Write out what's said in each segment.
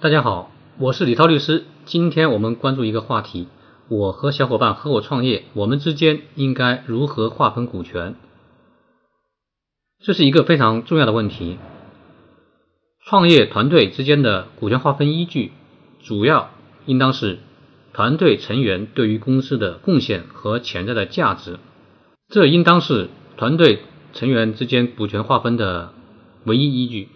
大家好，我是李涛律师。今天我们关注一个话题：我和小伙伴合伙创业，我们之间应该如何划分股权？这是一个非常重要的问题。创业团队之间的股权划分依据，主要应当是团队成员对于公司的贡献和潜在的价值，这应当是团队成员之间股权划分的唯一依据。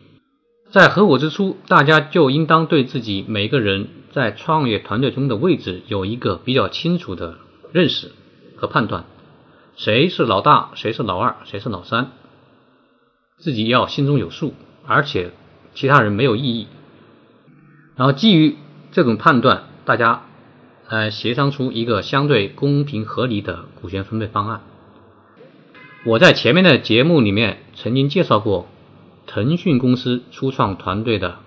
在合伙之初，大家就应当对自己每个人在创业团队中的位置有一个比较清楚的认识和判断，谁是老大，谁是老二，谁是老三，自己要心中有数，而且其他人没有异议。然后基于这种判断，大家来协商出一个相对公平合理的股权分配方案。我在前面的节目里面曾经介绍过。腾讯公司初创团队的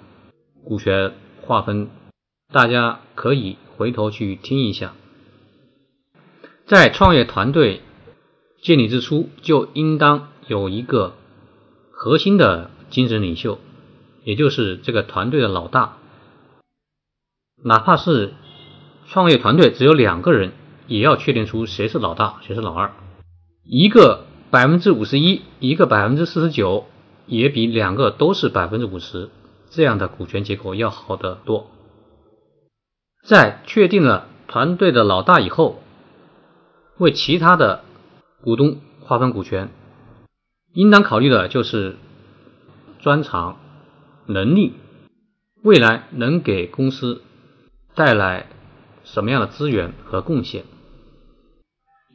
股权划分，大家可以回头去听一下。在创业团队建立之初，就应当有一个核心的精神领袖，也就是这个团队的老大。哪怕是创业团队只有两个人，也要确定出谁是老大，谁是老二。一个百分之五十一，一个百分之四十九。也比两个都是百分之五十这样的股权结构要好得多。在确定了团队的老大以后，为其他的股东划分股权，应当考虑的就是专长、能力，未来能给公司带来什么样的资源和贡献。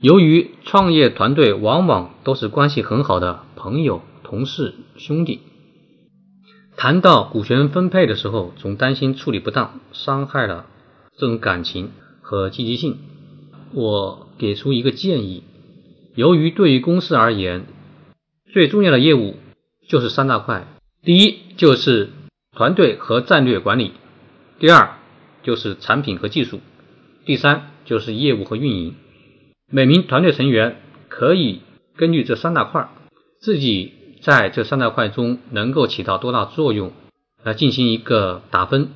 由于创业团队往往都是关系很好的朋友。同事、兄弟，谈到股权分配的时候，总担心处理不当，伤害了这种感情和积极性。我给出一个建议：由于对于公司而言，最重要的业务就是三大块，第一就是团队和战略管理，第二就是产品和技术，第三就是业务和运营。每名团队成员可以根据这三大块自己。在这三大块中能够起到多大作用，来进行一个打分，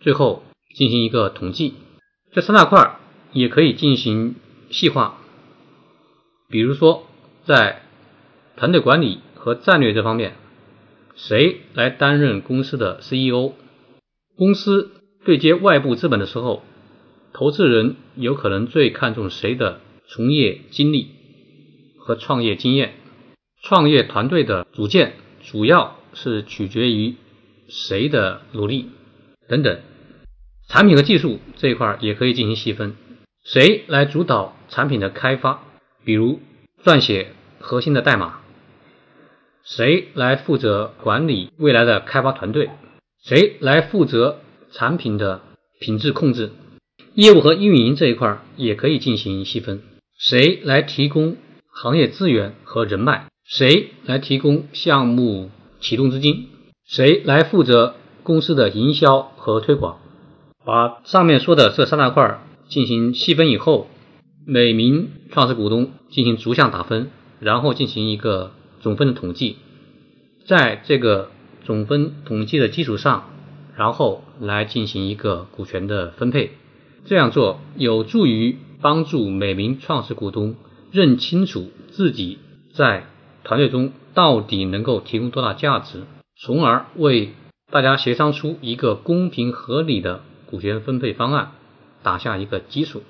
最后进行一个统计。这三大块也可以进行细化，比如说在团队管理和战略这方面，谁来担任公司的 CEO？公司对接外部资本的时候，投资人有可能最看重谁的从业经历和创业经验？创业团队的组建主要是取决于谁的努力等等，产品和技术这一块也可以进行细分，谁来主导产品的开发，比如撰写核心的代码，谁来负责管理未来的开发团队，谁来负责产品的品质控制，业务和运营这一块也可以进行细分，谁来提供行业资源和人脉。谁来提供项目启动资金？谁来负责公司的营销和推广？把上面说的这三大块进行细分以后，每名创始股东进行逐项打分，然后进行一个总分的统计，在这个总分统计的基础上，然后来进行一个股权的分配。这样做有助于帮助每名创始股东认清楚自己在。团队中到底能够提供多大价值，从而为大家协商出一个公平合理的股权分配方案打下一个基础。